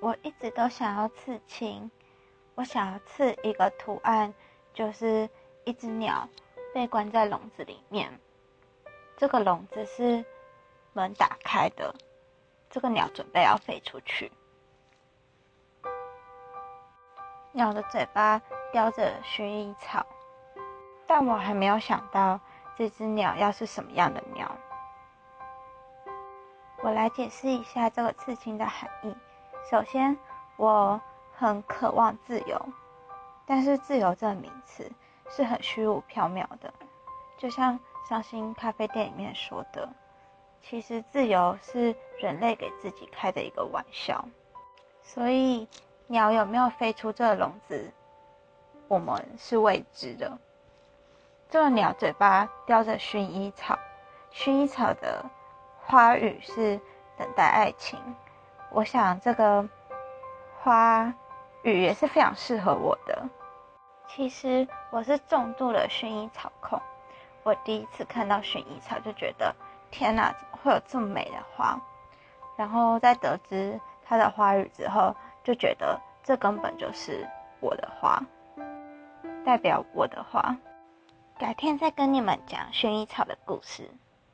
我一直都想要刺青，我想要刺一个图案，就是一只鸟被关在笼子里面。这个笼子是门打开的，这个鸟准备要飞出去。鸟的嘴巴叼着薰衣草，但我还没有想到这只鸟要是什么样的鸟。我来解释一下这个刺青的含义。首先，我很渴望自由，但是自由这个名词是很虚无缥缈的，就像伤心咖啡店里面说的，其实自由是人类给自己开的一个玩笑。所以，鸟有没有飞出这个笼子，我们是未知的。这个鸟嘴巴叼着薰衣草，薰衣草的。花语是等待爱情，我想这个花语也是非常适合我的。其实我是重度的薰衣草控，我第一次看到薰衣草就觉得天哪，怎么会有这么美的花？然后在得知它的花语之后，就觉得这根本就是我的花，代表我的花。改天再跟你们讲薰衣草的故事。